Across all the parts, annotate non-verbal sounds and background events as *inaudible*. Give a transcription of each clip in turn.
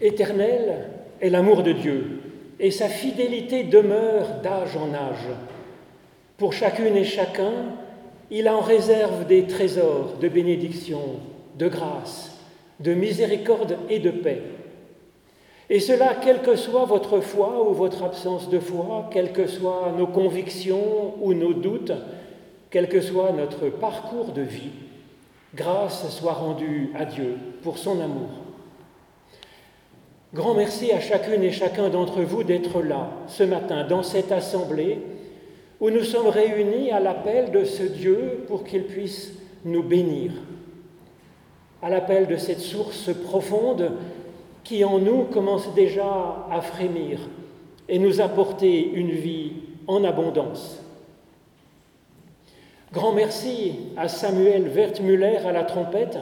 Éternel est l'amour de Dieu, et sa fidélité demeure d'âge en âge. Pour chacune et chacun, il en réserve des trésors de bénédiction, de grâce, de miséricorde et de paix. Et cela, quelle que soit votre foi ou votre absence de foi, quelles que soient nos convictions ou nos doutes, quel que soit notre parcours de vie, grâce soit rendue à Dieu pour son amour. Grand merci à chacune et chacun d'entre vous d'être là ce matin dans cette assemblée où nous sommes réunis à l'appel de ce Dieu pour qu'il puisse nous bénir, à l'appel de cette source profonde qui en nous commence déjà à frémir et nous apporter une vie en abondance. Grand merci à Samuel Wertmüller à la trompette.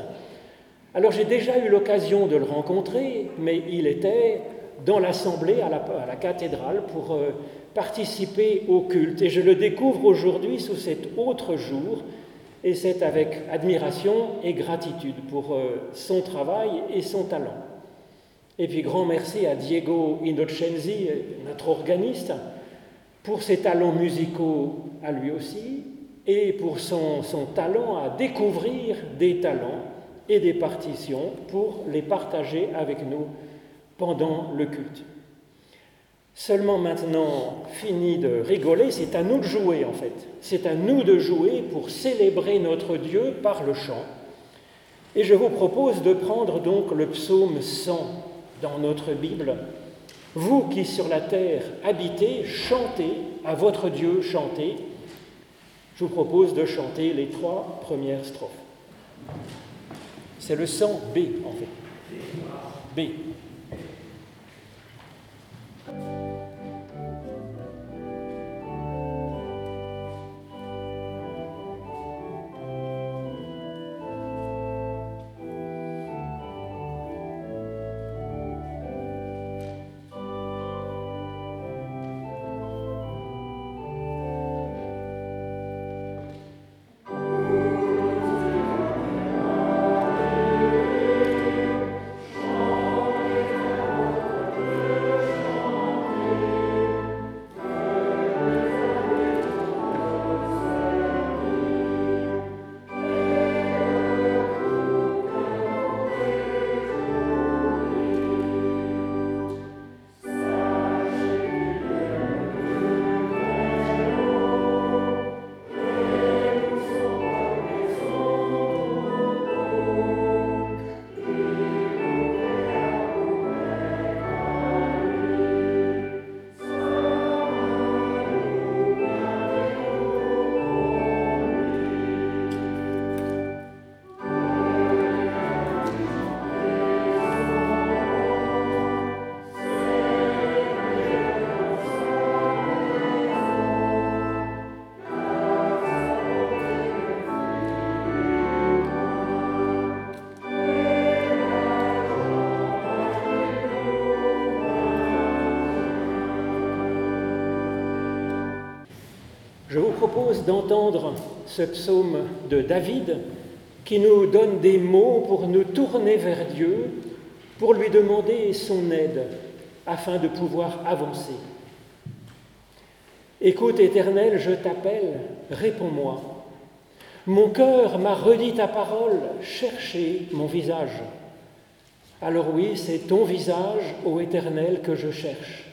Alors j'ai déjà eu l'occasion de le rencontrer, mais il était dans l'assemblée à la, cathédrale pour euh, participer au culte. Et je le découvre aujourd'hui sous cet autre jour, et c'est avec admiration et gratitude pour euh, son travail et son talent. Et puis grand merci à Diego Innocenzi, notre organiste, pour ses talents musicaux à lui aussi, et pour son, talent à découvrir des talents et des partitions pour les partager avec nous pendant le culte. Seulement maintenant, fini de rigoler, c'est à nous de jouer en fait. C'est à nous de jouer pour célébrer notre Dieu par le chant. Et je vous propose de prendre donc le psaume 100 dans notre Bible. Vous qui sur la terre habitez, chantez à votre Dieu, chantez je vous propose de chanter les trois premières strophes. C'est le sang B en fait. B. d'entendre ce psaume de David qui nous donne des mots pour nous tourner vers Dieu, pour lui demander son aide afin de pouvoir avancer. Écoute éternel, je t'appelle, réponds-moi. Mon cœur m'a redit ta parole, cherchez mon visage. Alors oui, c'est ton visage, ô éternel, que je cherche.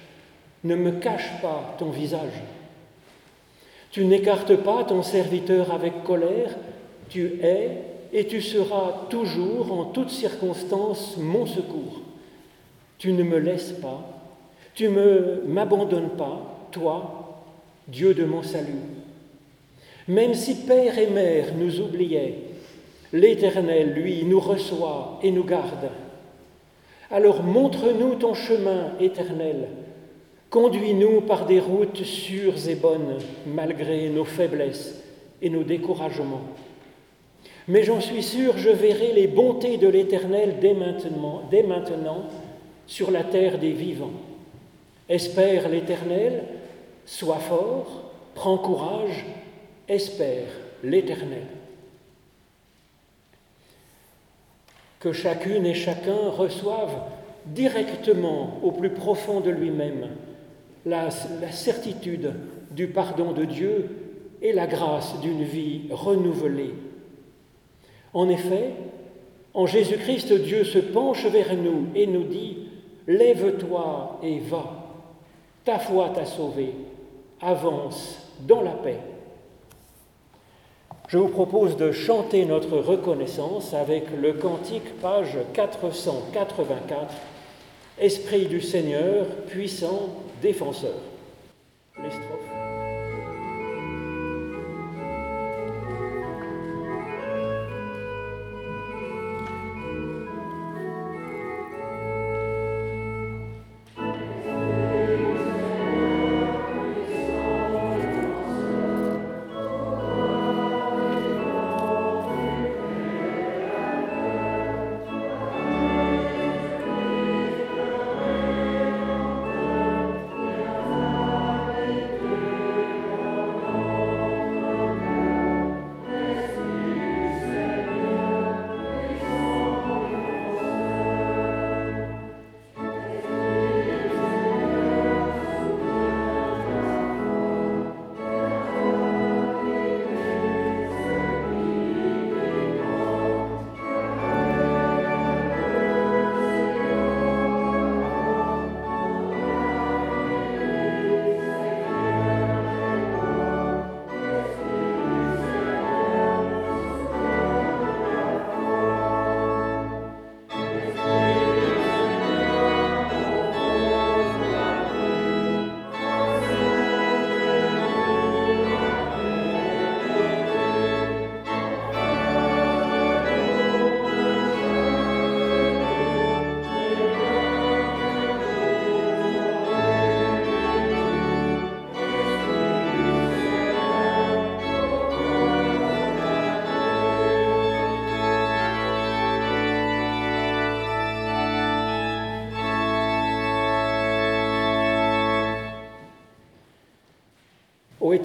Ne me cache pas ton visage. Tu n'écartes pas ton serviteur avec colère, tu es et tu seras toujours en toutes circonstances mon secours. Tu ne me laisses pas, tu ne m'abandonnes pas, toi, Dieu de mon salut. Même si père et mère nous oubliaient, l'Éternel, lui, nous reçoit et nous garde. Alors montre-nous ton chemin éternel, Conduis-nous par des routes sûres et bonnes, malgré nos faiblesses et nos découragements. Mais j'en suis sûr, je verrai les bontés de l'Éternel dès maintenant, sur la terre des vivants. Espère l'Éternel, sois fort, prends courage, espère l'Éternel. Que chacune et chacun reçoive directement au plus profond de lui-même la, certitude du pardon de Dieu et la grâce d'une vie renouvelée. En effet, en Jésus-Christ, Dieu se penche vers nous et nous dit, Lève-toi et va, ta foi t'a sauvé, avance dans la paix. Je vous propose de chanter notre reconnaissance avec le cantique page 484, Esprit du Seigneur, puissant défenseur. Les Ô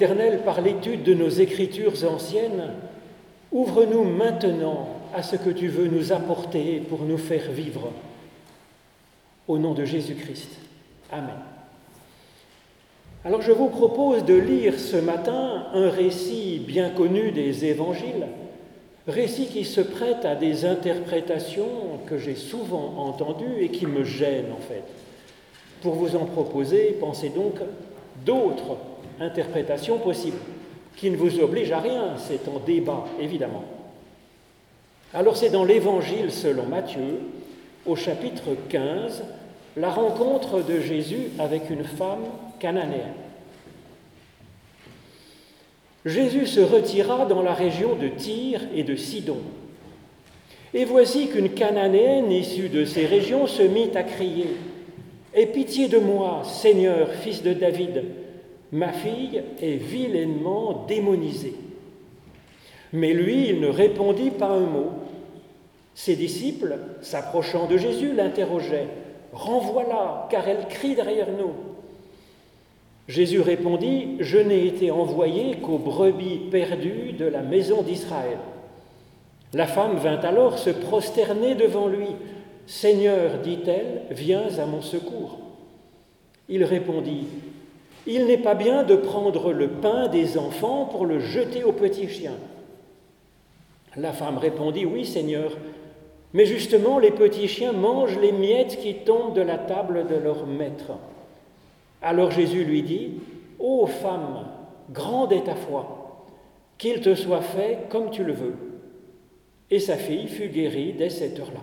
Éternel, par l'étude de nos écritures anciennes, ouvre-nous maintenant à ce que tu veux nous apporter pour nous faire vivre. Au nom de Jésus-Christ. Amen. Alors je vous propose de lire ce matin un récit bien connu des évangiles, récit qui se prête à des interprétations que j'ai souvent entendues et qui me gênent en fait. Pour vous en proposer, pensez donc d'autres interprétation possible, qui ne vous oblige à rien, c'est en débat, évidemment. Alors c'est dans l'Évangile selon Matthieu, au chapitre 15, la rencontre de Jésus avec une femme cananéenne. Jésus se retira dans la région de Tyr et de Sidon. Et voici qu'une cananéenne issue de ces régions se mit à crier Aie pitié de moi, Seigneur, fils de David, Ma fille est vilainement démonisée. Mais lui, il ne répondit pas un mot. Ses disciples, s'approchant de Jésus, l'interrogeaient. Renvoie-la, car elle crie derrière nous. Jésus répondit, Je n'ai été envoyé qu'aux brebis perdues de la maison d'Israël. La femme vint alors se prosterner devant lui. Seigneur, dit-elle, viens à mon secours. Il répondit, il n'est pas bien de prendre le pain des enfants pour le jeter aux petits chiens. La femme répondit, Oui Seigneur, mais justement les petits chiens mangent les miettes qui tombent de la table de leur maître. Alors Jésus lui dit, Ô femme, grande est ta foi, qu'il te soit fait comme tu le veux. Et sa fille fut guérie dès cette heure-là.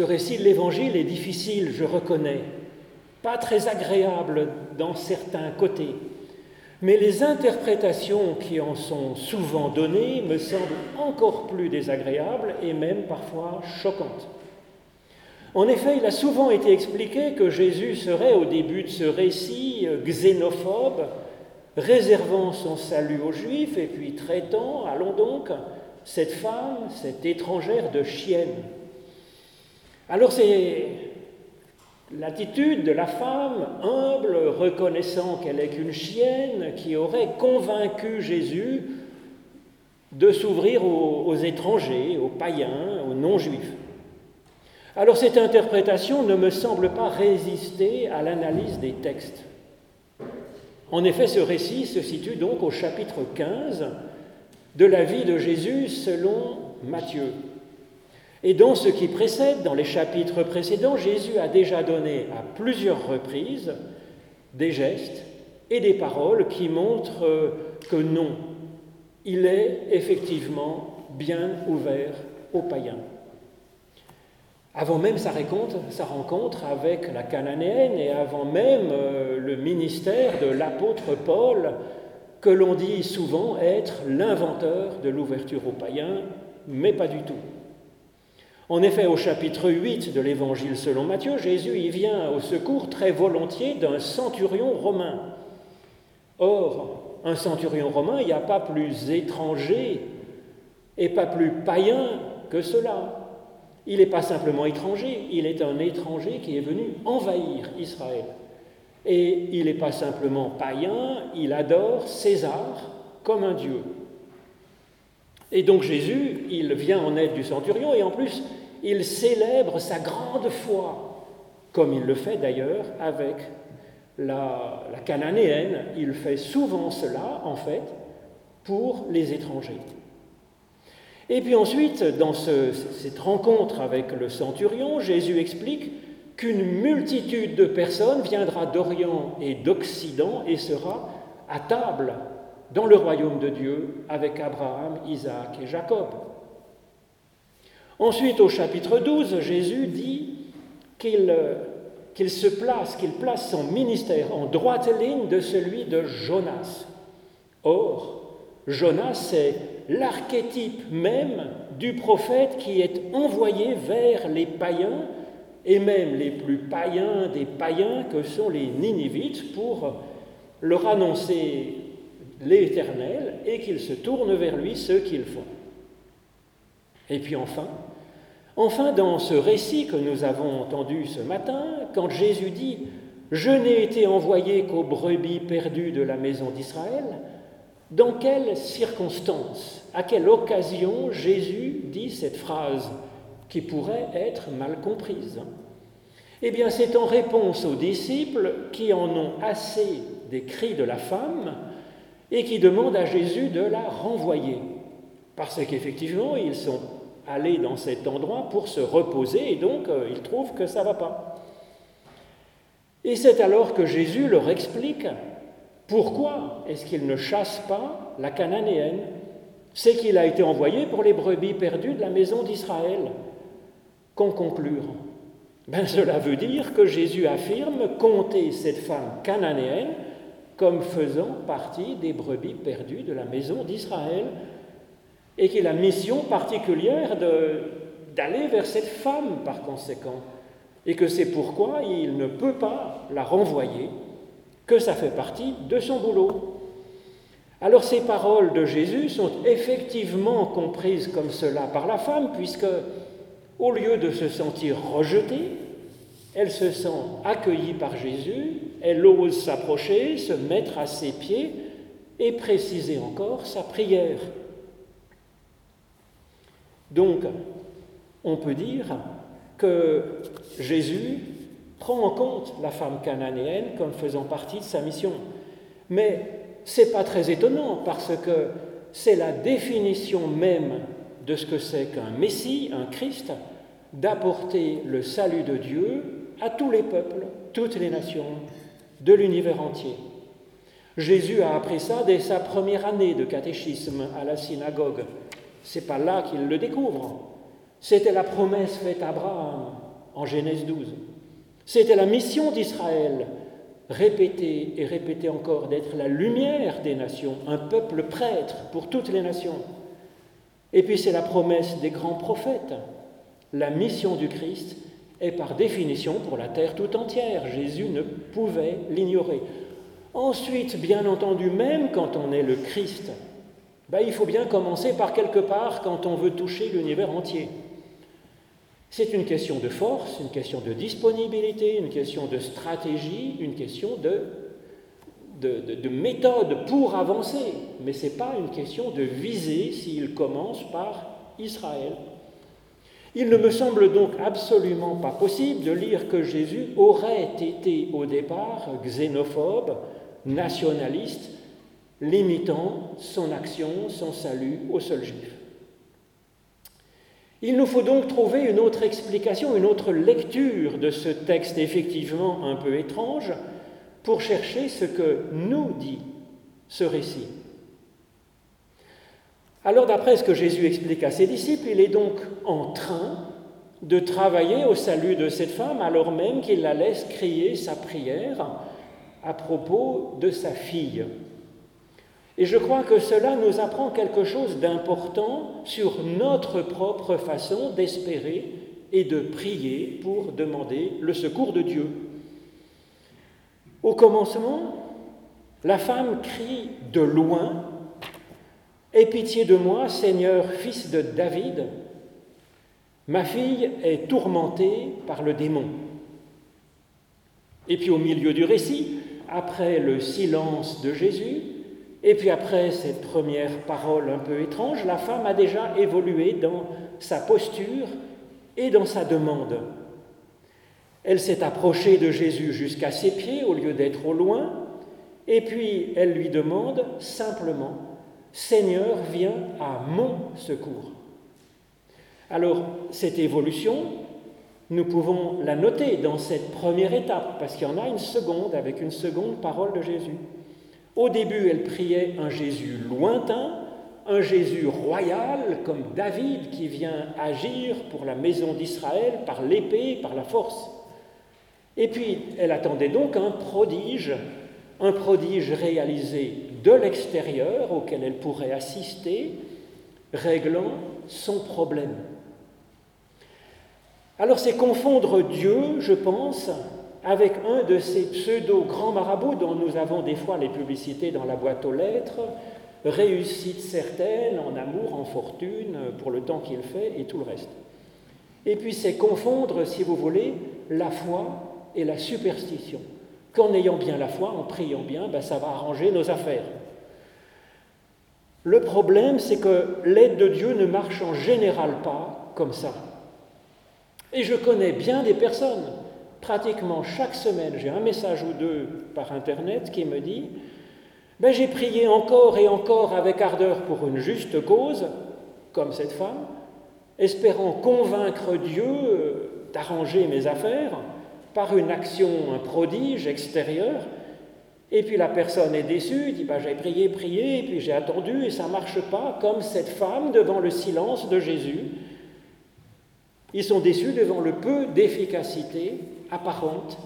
Ce récit de l'Évangile est difficile, je reconnais, pas très agréable dans certains côtés, mais les interprétations qui en sont souvent données me semblent encore plus désagréables et même parfois choquantes. En effet, il a souvent été expliqué que Jésus serait au début de ce récit xénophobe, réservant son salut aux Juifs et puis traitant, allons donc, cette femme, cette étrangère de chienne. Alors c'est l'attitude de la femme, humble, reconnaissant qu'elle est qu'une chienne, qui aurait convaincu Jésus de s'ouvrir aux, aux, étrangers, aux païens, aux non-juifs. Alors cette interprétation ne me semble pas résister à l'analyse des textes. En effet, ce récit se situe donc au chapitre 15 de la vie de Jésus selon Matthieu. Et dans ce qui précède, dans les chapitres précédents, Jésus a déjà donné à plusieurs reprises des gestes et des paroles qui montrent que non, il est effectivement bien ouvert aux païens. Avant même sa rencontre, sa rencontre avec la Cananéenne et avant même euh, le ministère de l'apôtre Paul, que l'on dit souvent être l'inventeur de l'ouverture aux païens, mais pas du tout. En effet, au chapitre 8 de l'Évangile selon Matthieu, Jésus y vient au secours très volontiers d'un centurion romain. Or, un centurion romain, il n'y a pas plus étranger et pas plus païen que cela. Il n'est pas simplement étranger, il est un étranger qui est venu envahir Israël. Et il n'est pas simplement païen, il adore César comme un dieu. Et donc Jésus, il vient en aide du centurion et en plus, il célèbre sa grande foi, comme il le fait d'ailleurs avec la, cananéenne. Il fait souvent cela, en fait, pour les étrangers. Et puis ensuite, dans ce, cette rencontre avec le centurion, Jésus explique qu'une multitude de personnes viendra d'Orient et d'Occident et sera à table dans le royaume de Dieu avec Abraham, Isaac et Jacob. Ensuite, au chapitre 12, Jésus dit qu'il se place, qu'il place son ministère en droite ligne de celui de Jonas. Or, Jonas, c'est l'archétype même du prophète qui est envoyé vers les païens, et même les plus païens des païens que sont les Ninivites, pour leur annoncer l'Éternel et qu'ils se tournent vers lui ce qu'ils font. Et puis enfin, Enfin, dans ce récit que nous avons entendu ce matin, quand Jésus dit Je n'ai été envoyé qu'aux brebis perdues de la maison d'Israël, dans quelles circonstances, à quelle occasion Jésus dit cette phrase qui pourrait être mal comprise Eh bien, c'est en réponse aux disciples qui en ont assez des cris de la femme et qui demandent à Jésus de la renvoyer, parce qu'effectivement, ils sont aller dans cet endroit pour se reposer et donc euh, ils trouvent que ça ne va pas. Et c'est alors que Jésus leur explique pourquoi est-ce qu'il ne chasse pas la cananéenne C'est qu'il a été envoyé pour les brebis perdues de la maison d'Israël. Qu'en conclure? Ben, Cela veut dire que Jésus affirme compter cette femme cananéenne comme faisant partie des brebis perdues de la maison d'Israël et qu'il a mission particulière d'aller vers cette femme par conséquent, et que c'est pourquoi il ne peut pas la renvoyer, que ça fait partie de son boulot. Alors ces paroles de Jésus sont effectivement comprises comme cela par la femme, puisque au lieu de se sentir rejetée, elle se sent accueillie par Jésus, elle ose s'approcher, se mettre à ses pieds et préciser encore sa prière. Donc, on peut dire que Jésus prend en compte la femme cananéenne comme faisant partie de sa mission. Mais ce n'est pas très étonnant parce que c'est la définition même de ce que c'est qu'un Messie, un Christ, d'apporter le salut de Dieu à tous les peuples, toutes les nations, de l'univers entier. Jésus a appris ça dès sa première année de catéchisme à la synagogue. C'est pas là qu'il le découvre. C'était la promesse faite à Abraham, en Genèse 12. C'était la mission d'Israël, répétée et répétée encore, d'être la lumière des nations, un peuple prêtre pour toutes les nations. Et puis c'est la promesse des grands prophètes. La mission du Christ est par définition pour la terre tout entière. Jésus ne pouvait l'ignorer. Ensuite, bien entendu, même quand on est le Christ, ben, il faut bien commencer par quelque part quand on veut toucher l'univers entier. C'est une question de force, une question de disponibilité, une question de stratégie, une question de, de, de méthode pour avancer. Mais ce n'est pas une question de viser s'il commence par Israël. Il ne me semble donc absolument pas possible de lire que Jésus aurait été au départ xénophobe, nationaliste, limitant son action, son salut aux seuls juifs. Il nous faut donc trouver une autre explication, une autre lecture de ce texte effectivement un peu étrange pour chercher ce que nous dit ce récit. Alors d'après ce que Jésus explique à ses disciples, il est donc en train de travailler au salut de cette femme alors même qu'il la laisse crier sa prière à propos de sa fille. Et je crois que cela nous apprend quelque chose d'important sur notre propre façon d'espérer et de prier pour demander le secours de Dieu. Au commencement, la femme crie de loin Aie pitié de moi, Seigneur, fils de David. Ma fille est tourmentée par le démon. Et puis au milieu du récit, après le silence de Jésus, et puis après cette première parole un peu étrange, la femme a déjà évolué dans sa posture et dans sa demande. Elle s'est approchée de Jésus jusqu'à ses pieds au lieu d'être au loin, et puis elle lui demande simplement, Seigneur, viens à mon secours. Alors, cette évolution, nous pouvons la noter dans cette première étape, parce qu'il y en a une seconde avec une seconde parole de Jésus. Au début, elle priait un Jésus lointain, un Jésus royal, comme David qui vient agir pour la maison d'Israël par l'épée, par la force. Et puis, elle attendait donc un prodige, un prodige réalisé de l'extérieur auquel elle pourrait assister, réglant son problème. Alors c'est confondre Dieu, je pense, avec un de ces pseudo-grands marabouts dont nous avons des fois les publicités dans la boîte aux lettres, réussite certaine en amour, en fortune, pour le temps qu'il fait et tout le reste. Et puis c'est confondre, si vous voulez, la foi et la superstition. Qu'en ayant bien la foi, en priant bien, ben, ça va arranger nos affaires. Le problème, c'est que l'aide de Dieu ne marche en général pas comme ça. Et je connais bien des personnes, pratiquement chaque semaine, j'ai un message ou deux par Internet qui me dit ben, J'ai prié encore et encore avec ardeur pour une juste cause, comme cette femme, espérant convaincre Dieu d'arranger mes affaires par une action, un prodige extérieur. Et puis la personne est déçue, dit ben, J'ai prié, prié, et puis j'ai attendu et ça ne marche pas, comme cette femme devant le silence de Jésus ils sont déçus devant le peu d'efficacité apparente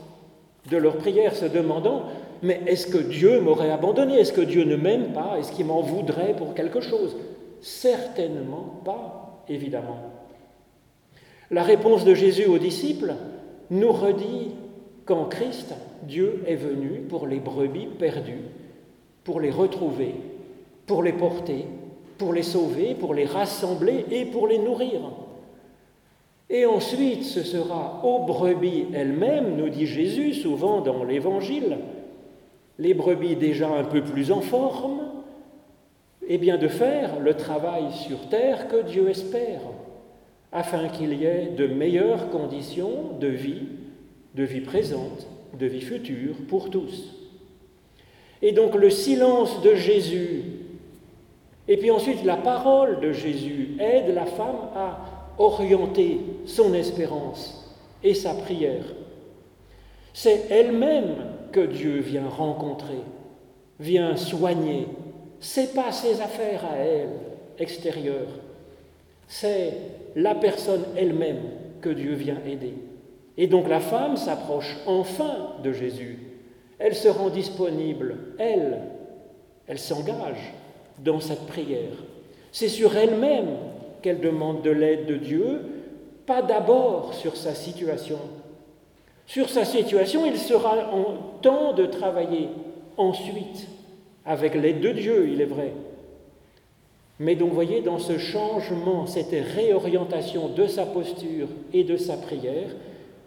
de leur prière, se demandant Mais est-ce que Dieu m'aurait abandonné? Est-ce que Dieu ne m'aime pas? Est-ce qu'il m'en voudrait pour quelque chose? Certainement pas, évidemment. La réponse de Jésus aux disciples nous redit qu'en Christ, Dieu est venu pour les brebis perdues, pour les retrouver, pour les porter, pour les sauver, pour les rassembler et pour les nourrir. Et ensuite, ce sera aux brebis elles-mêmes, nous dit Jésus souvent dans l'Évangile, les brebis déjà un peu plus en forme, eh bien de faire le travail sur terre que Dieu espère, afin qu'il y ait de meilleures conditions de vie, de vie présente, de vie future pour tous. Et donc le silence de Jésus, et puis ensuite la parole de Jésus aide la femme à orienter son espérance et sa prière. C'est elle-même que Dieu vient rencontrer, vient soigner. C'est pas ses affaires à elle, extérieures. C'est la personne elle-même que Dieu vient aider. Et donc la femme s'approche enfin de Jésus. Elle se rend disponible, elle, elle s'engage dans cette prière. C'est sur elle-même qu'elle demande de l'aide de Dieu, pas d'abord sur sa situation. Sur sa situation, il sera en temps de travailler ensuite, avec l'aide de Dieu, il est vrai. Mais donc, voyez, dans ce changement, cette réorientation de sa posture et de sa prière,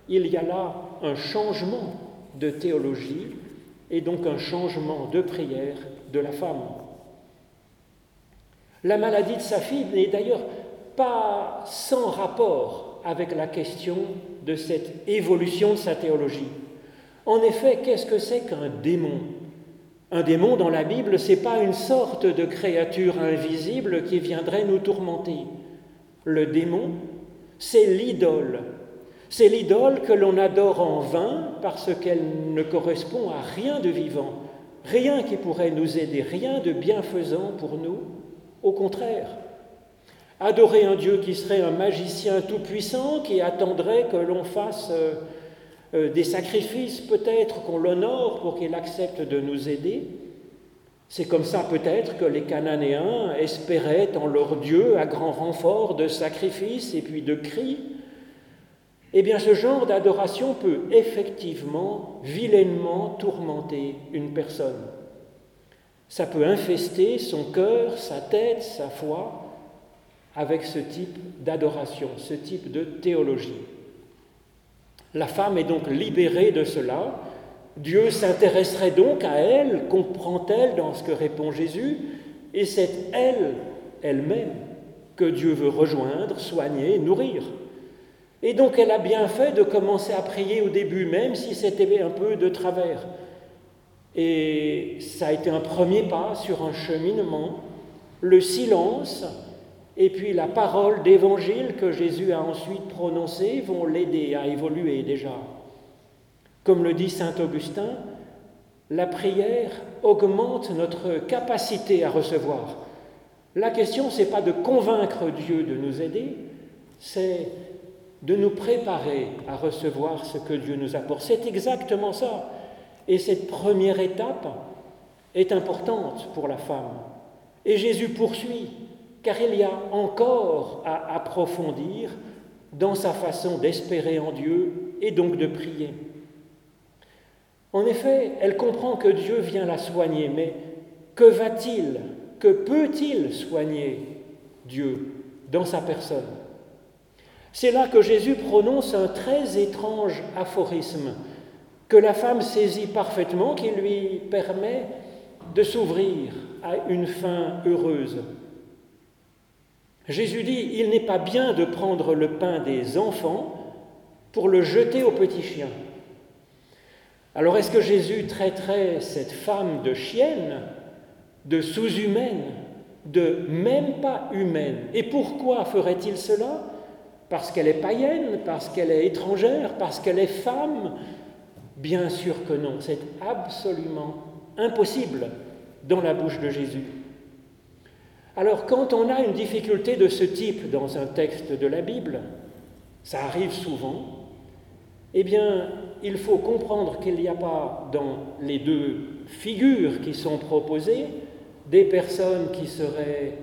il y a là un changement de théologie et donc un changement de prière de la femme. La maladie de sa fille n'est d'ailleurs pas sans rapport avec la question de cette évolution de sa théologie. En effet, qu'est-ce que c'est qu'un démon? Un démon dans la Bible, ce n'est pas une sorte de créature invisible qui viendrait nous tourmenter. Le démon, c'est l'idole c'est l'idole que l'on adore en vain parce qu'elle ne correspond à rien de vivant, rien qui pourrait nous aider, rien de bienfaisant pour nous. Au contraire, adorer un Dieu qui serait un magicien tout-puissant, qui attendrait que l'on fasse euh, euh, des sacrifices, peut-être qu'on l'honore pour qu'il accepte de nous aider, c'est comme ça peut-être que les Cananéens espéraient en leur Dieu, à grand renfort de sacrifices et puis de cris, eh bien ce genre d'adoration peut effectivement vilainement tourmenter une personne. Ça peut infester son cœur, sa tête, sa foi avec ce type d'adoration, ce type de théologie. La femme est donc libérée de cela. Dieu s'intéresserait donc à elle, comprend-elle dans ce que répond Jésus, et c'est elle, elle-même, que Dieu veut rejoindre, soigner, nourrir. Et donc elle a bien fait de commencer à prier au début, même si c'était un peu de travers. Et ça a été un premier pas sur un cheminement. Le silence et puis la parole d'évangile que Jésus a ensuite prononcée vont l'aider à évoluer déjà. Comme le dit Saint Augustin, la prière augmente notre capacité à recevoir. La question, ce n'est pas de convaincre Dieu de nous aider, c'est de nous préparer à recevoir ce que Dieu nous apporte. C'est exactement ça. Et cette première étape est importante pour la femme. Et Jésus poursuit, car il y a encore à approfondir dans sa façon d'espérer en Dieu et donc de prier. En effet, elle comprend que Dieu vient la soigner, mais que va-t-il, que peut-il soigner Dieu dans sa personne? C'est là que Jésus prononce un très étrange aphorisme que la femme saisit parfaitement, qui lui permet de s'ouvrir à une fin heureuse. Jésus dit, il n'est pas bien de prendre le pain des enfants pour le jeter aux petits chiens. Alors est-ce que Jésus traiterait cette femme de chienne, de sous-humaine, de même pas humaine? Et pourquoi ferait-il cela? Parce qu'elle est païenne, parce qu'elle est étrangère, parce qu'elle est femme? Bien sûr que non, c'est absolument impossible dans la bouche de Jésus. Alors quand on a une difficulté de ce type dans un texte de la Bible, ça arrive souvent, eh bien il faut comprendre qu'il n'y a pas dans les deux figures qui sont proposées des personnes qui seraient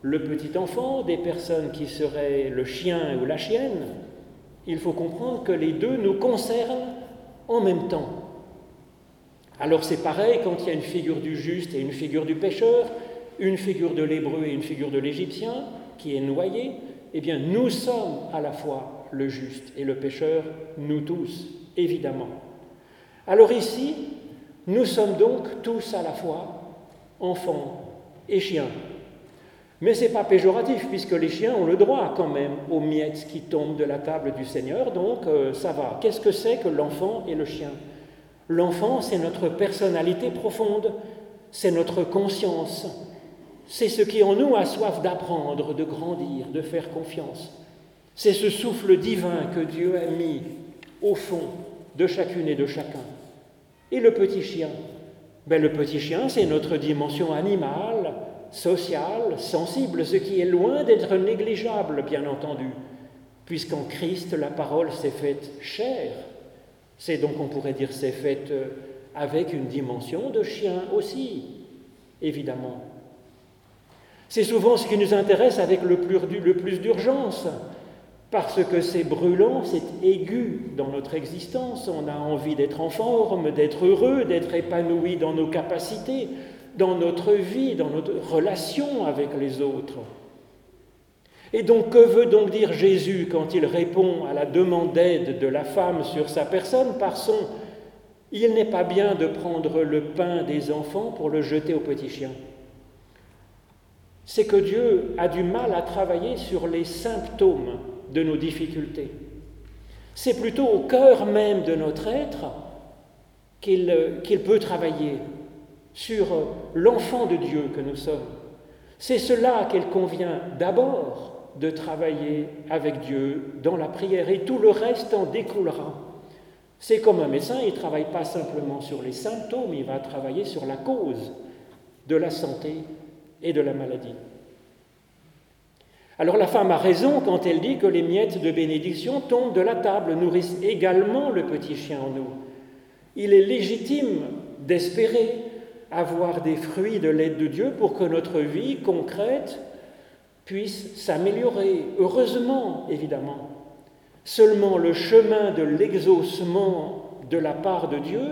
le petit enfant, des personnes qui seraient le chien ou la chienne, il faut comprendre que les deux nous concernent en même temps. Alors c'est pareil quand il y a une figure du juste et une figure du pécheur, une figure de l'hébreu et une figure de l'égyptien qui est noyée, eh bien nous sommes à la fois le juste et le pécheur, nous tous, évidemment. Alors ici, nous sommes donc tous à la fois enfants et chiens. Mais ce n'est pas péjoratif, puisque les chiens ont le droit quand même aux miettes qui tombent de la table du Seigneur, donc euh, ça va. Qu'est-ce que c'est que l'enfant et le chien? L'enfant, c'est notre personnalité profonde, c'est notre conscience, c'est ce qui en nous a soif d'apprendre, de grandir, de faire confiance. C'est ce souffle divin que Dieu a mis au fond de chacune et de chacun. Et le petit chien? Ben, Le petit chien, c'est notre dimension animale, social, sensible, ce qui est loin d'être négligeable, bien entendu, puisqu'en Christ la parole s'est faite chair. C'est donc, on pourrait dire, s'est faite euh, avec une dimension de chien aussi, évidemment. C'est souvent ce qui nous intéresse avec le plus d'urgence, parce que c'est brûlant, c'est aigu dans notre existence. On a envie d'être en forme, d'être heureux, d'être épanoui dans nos capacités, dans notre vie, dans notre relation avec les autres. Et donc, que veut donc dire Jésus quand il répond à la demande d'aide de la femme sur sa personne par son Il n'est pas bien de prendre le pain des enfants pour le jeter aux petits chiens C'est que Dieu a du mal à travailler sur les symptômes de nos difficultés. C'est plutôt au cœur même de notre être qu'il peut travailler sur l'enfant de Dieu que nous sommes. C'est cela qu'il convient d'abord de travailler avec Dieu dans la prière et tout le reste en découlera. C'est comme un médecin, il ne travaille pas simplement sur les symptômes, il va travailler sur la cause de la santé et de la maladie. Alors la femme a raison quand elle dit que les miettes de bénédiction tombent de la table, nourrissent également le petit chien en nous. Il est légitime d'espérer avoir des fruits de l'aide de Dieu pour que notre vie concrète puisse s'améliorer, heureusement évidemment. Seulement le chemin de l'exaucement de la part de Dieu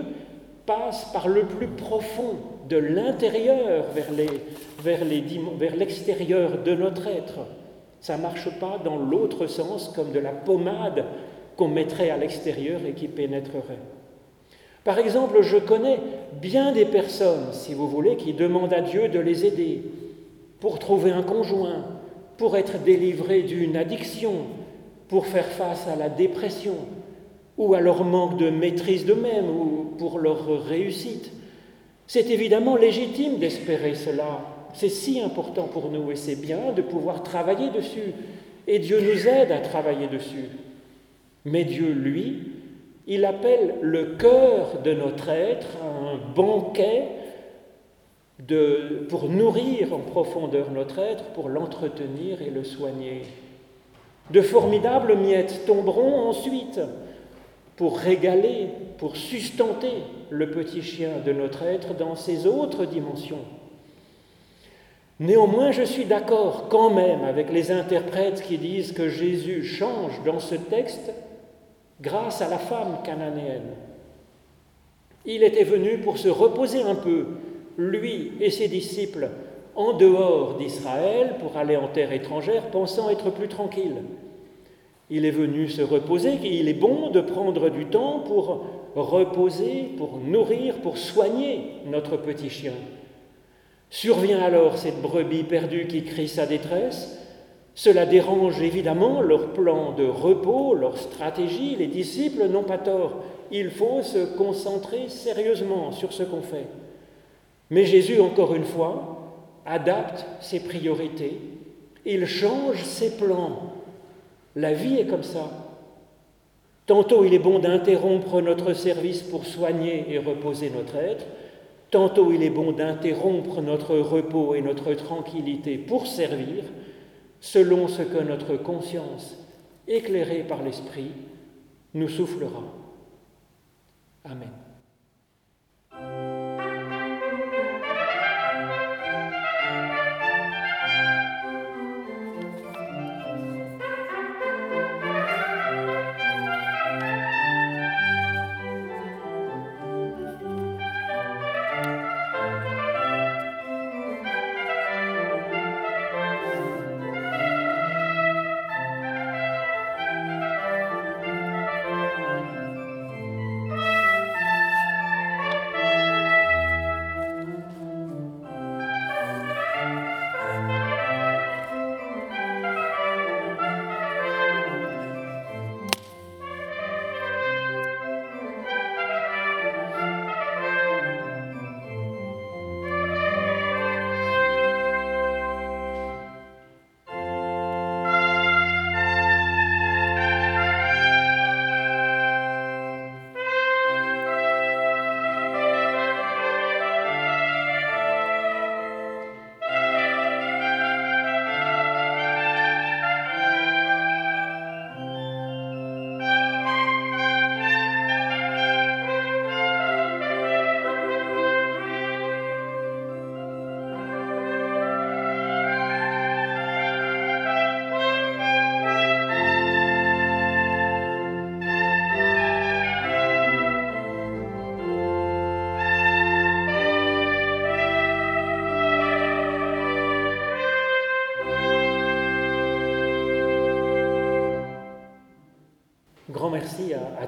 passe par le plus profond, de l'intérieur vers l'extérieur de notre être. Ça ne marche pas dans l'autre sens comme de la pommade qu'on mettrait à l'extérieur et qui pénétrerait. Par exemple, je connais bien des personnes, si vous voulez, qui demandent à Dieu de les aider pour trouver un conjoint, pour être délivrés d'une addiction, pour faire face à la dépression, ou à leur manque de maîtrise d'eux-mêmes, ou pour leur réussite. C'est évidemment légitime d'espérer cela. C'est si important pour nous et c'est bien de pouvoir travailler dessus. Et Dieu nous aide à travailler dessus. Mais Dieu, lui, il appelle le cœur de notre être un banquet pour nourrir en profondeur notre être, pour l'entretenir et le soigner. De formidables miettes tomberont ensuite pour régaler, pour sustenter le petit chien de notre être dans ses autres dimensions. Néanmoins, je suis d'accord quand même avec les interprètes qui disent que Jésus change dans ce texte grâce à la femme cananéenne. Il était venu pour se reposer un peu lui et ses disciples, en dehors d'Israël pour aller en terre étrangère, pensant être plus tranquille. Il est venu se reposer, il est bon de prendre du temps pour reposer, pour nourrir, pour soigner notre petit chien. Survient alors cette brebis perdue qui crie sa détresse. Cela dérange évidemment leur plan de repos, leur stratégie. Les disciples n'ont pas tort. Il faut se concentrer sérieusement sur ce qu'on fait. Mais Jésus, encore une fois, adapte ses priorités, il change ses plans. La vie est comme ça. Tantôt il est bon d'interrompre notre service pour soigner et reposer notre être, tantôt il est bon d'interrompre notre repos et notre tranquillité pour servir, selon ce que notre conscience, éclairée par l'Esprit, nous soufflera. Amen.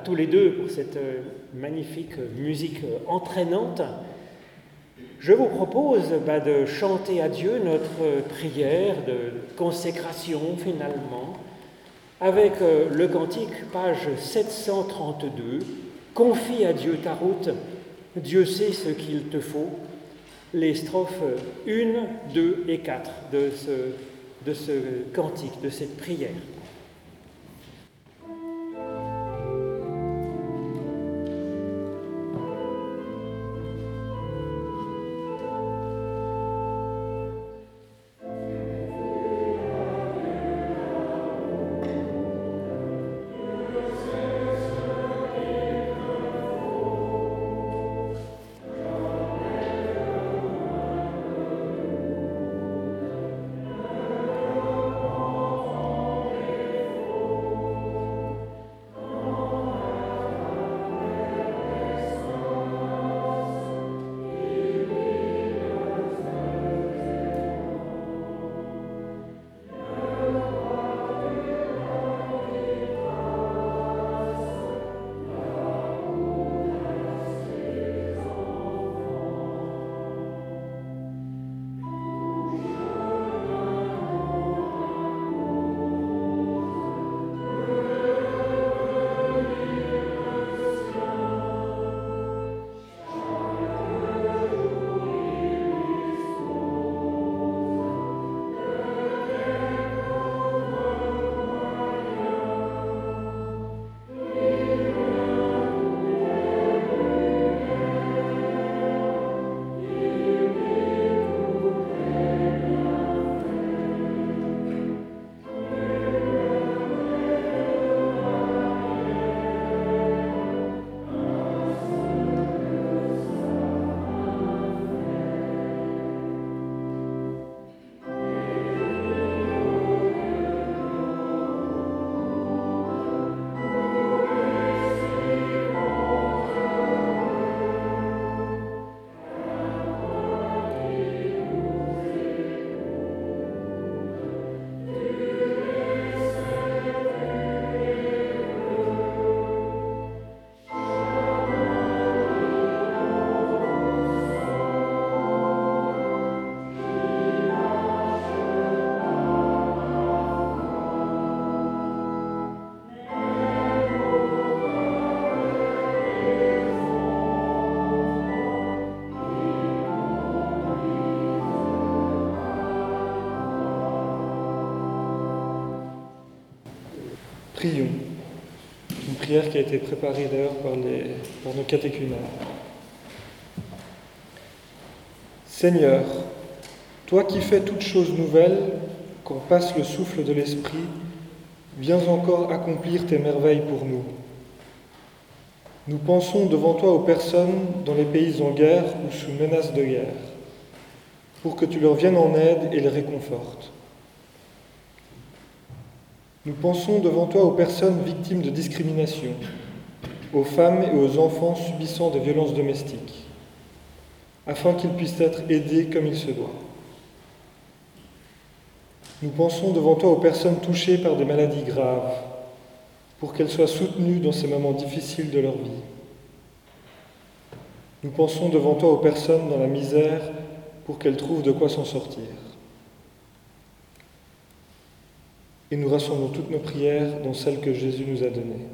Tous les deux pour cette euh, magnifique musique entraînante. Je vous propose bah, de chanter à Dieu notre prière de consécration finalement, avec euh, le cantique, page 732, Confie à Dieu ta route, Dieu sait ce qu'il te faut, les strophes 1, 2 et 4 de ce, de ce cantique, de cette prière. Une prière qui a été préparée d'ailleurs par, par nos catéchumènes. Seigneur, toi qui fais toutes choses nouvelles, quand passe le souffle de l'Esprit, viens encore accomplir tes merveilles pour nous. Nous pensons devant toi aux personnes dans les pays en guerre ou sous menace de guerre, pour que tu leur viennes en aide et les réconfortes. Nous pensons devant toi aux personnes victimes de discrimination, aux femmes et aux enfants subissant des violences domestiques, afin qu'ils puissent être aidés comme il se doit. Nous pensons devant toi aux personnes touchées par des maladies graves, pour qu'elles soient soutenues dans ces moments difficiles de leur vie. Nous pensons devant toi aux personnes dans la misère, pour qu'elles trouvent de quoi s'en sortir. Et nous rassemblons toutes nos prières dans celles que Jésus nous a données.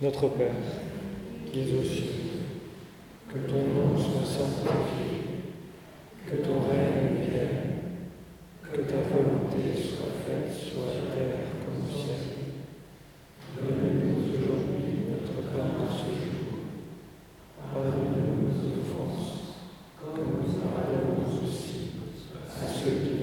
Notre Père, qui es aux cieux, que ton nom soit sanctifié, que ton règne vienne, que ta volonté soit faite sur la terre comme au ciel. Donne-nous aujourd'hui notre pain de ce jour nos offenses, comme nous pardonnons aussi à ceux qui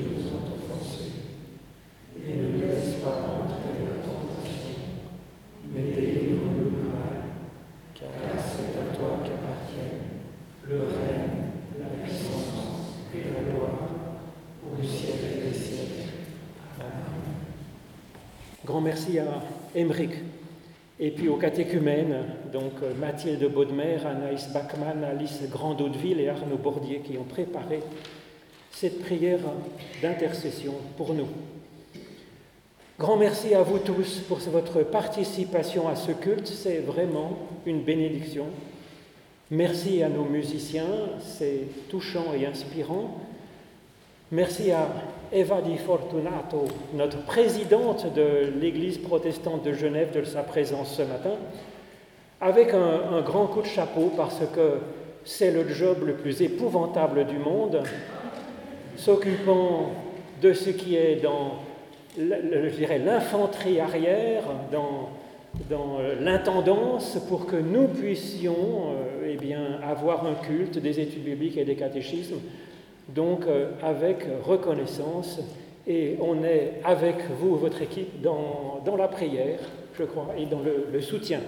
merci à Emmerich et puis aux catéchumènes, donc euh, Mathilde Baudemer, Anaïs Bachmann, Alice Grand-Hauteville et Arnaud Bordier qui ont préparé cette prière d'intercession pour nous. Grand merci à vous tous pour votre participation à ce culte, c'est vraiment une bénédiction. Merci à nos musiciens, c'est touchant et inspirant. Merci à Eva Di Fortunato, notre présidente de l'Église protestante de Genève, de sa présence ce matin, avec un, grand coup de chapeau parce que c'est le job le plus épouvantable du monde, s'occupant de ce qui est dans l'infanterie arrière, dans, dans l'intendance, pour que nous puissions euh, eh bien, avoir un culte, des études bibliques et des catéchismes, donc euh, avec reconnaissance. Et on est avec vous, votre équipe, dans, dans la prière, je crois, et dans le, soutien.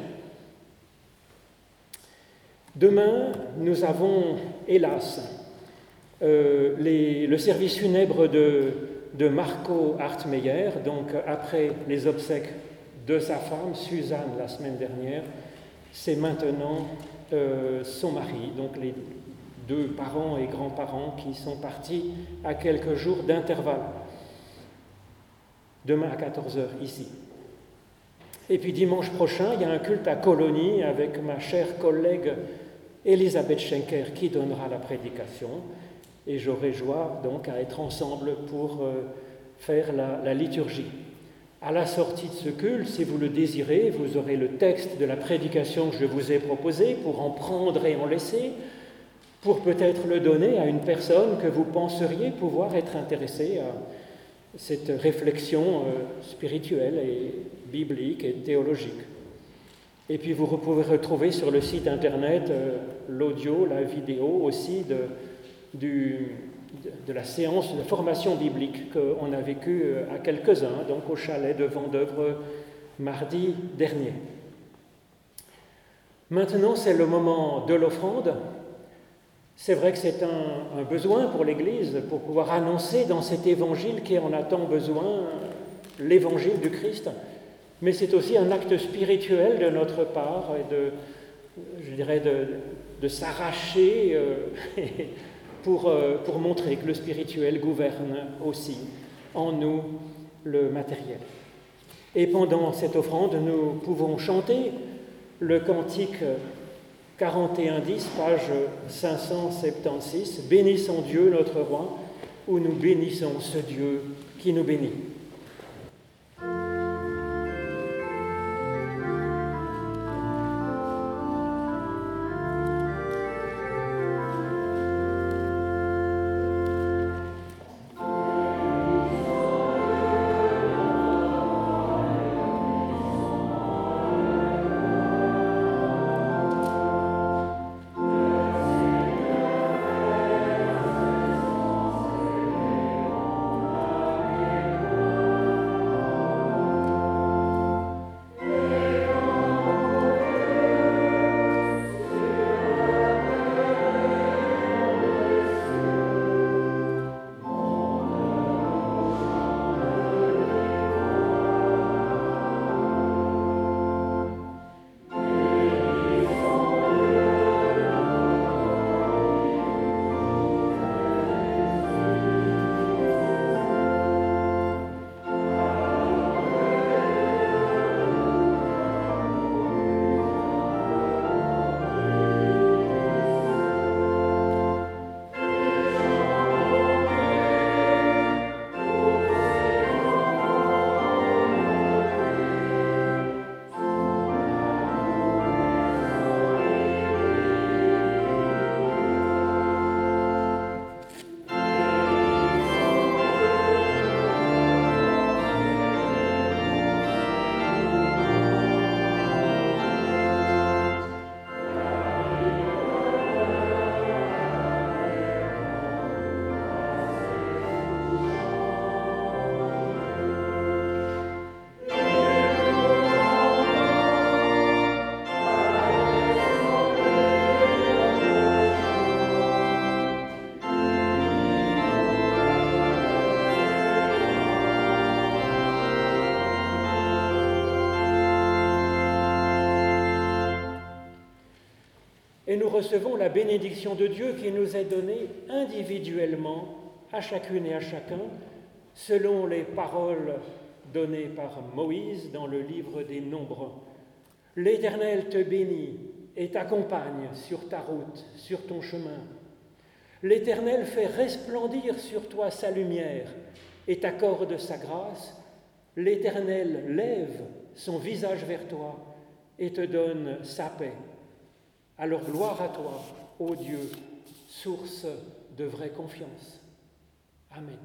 Demain, nous avons, hélas, euh, le service funèbre de de Marco Hartmeyer, donc après les obsèques de sa femme, Suzanne, la semaine dernière, c'est maintenant euh, son mari, donc les deux parents et grands-parents qui sont partis à quelques jours d'intervalle. Demain à 14h ici. Et puis dimanche prochain, il y a un culte à Colonie avec ma chère collègue Elisabeth Schenker qui donnera la prédication et j'aurai joie donc à être ensemble pour euh, faire la, liturgie. À la sortie de ce culte, si vous le désirez, vous aurez le texte de la prédication que je vous ai proposé pour en prendre et en laisser, pour peut-être le donner à une personne que vous penseriez pouvoir être intéressée à cette réflexion euh, spirituelle et biblique et théologique. Et puis vous pouvez retrouver sur le site internet euh, l'audio, la vidéo aussi de, de la séance de formation biblique qu'on a vécue euh, à quelques-uns, donc au chalet de Vendœuvre mardi dernier. Maintenant, c'est le moment de l'offrande. C'est vrai que c'est un, besoin pour l'Église pour pouvoir annoncer dans cet évangile qui en a tant besoin l'évangile du Christ, mais c'est aussi un acte spirituel de notre part de, je dirais, de, de s'arracher euh, *laughs* pour, euh, pour montrer que le spirituel gouverne aussi en nous le matériel. Et pendant cette offrande, nous pouvons chanter le cantique 41-10, page 576, Bénissons Dieu notre roi, où nous bénissons ce Dieu qui nous bénit. Recevons la bénédiction de Dieu qui nous est donnée individuellement à chacune et à chacun selon les paroles donné par Moïse dans le livre des Nombres. L'Éternel te bénit et t'accompagne sur ta route, sur ton chemin. L'Éternel fait resplendir sur toi sa lumière et t'accorde sa grâce. L'Éternel lève son visage vers toi et te donne sa paix. Alors gloire à toi, ô Dieu, source de vraie confiance. Amen.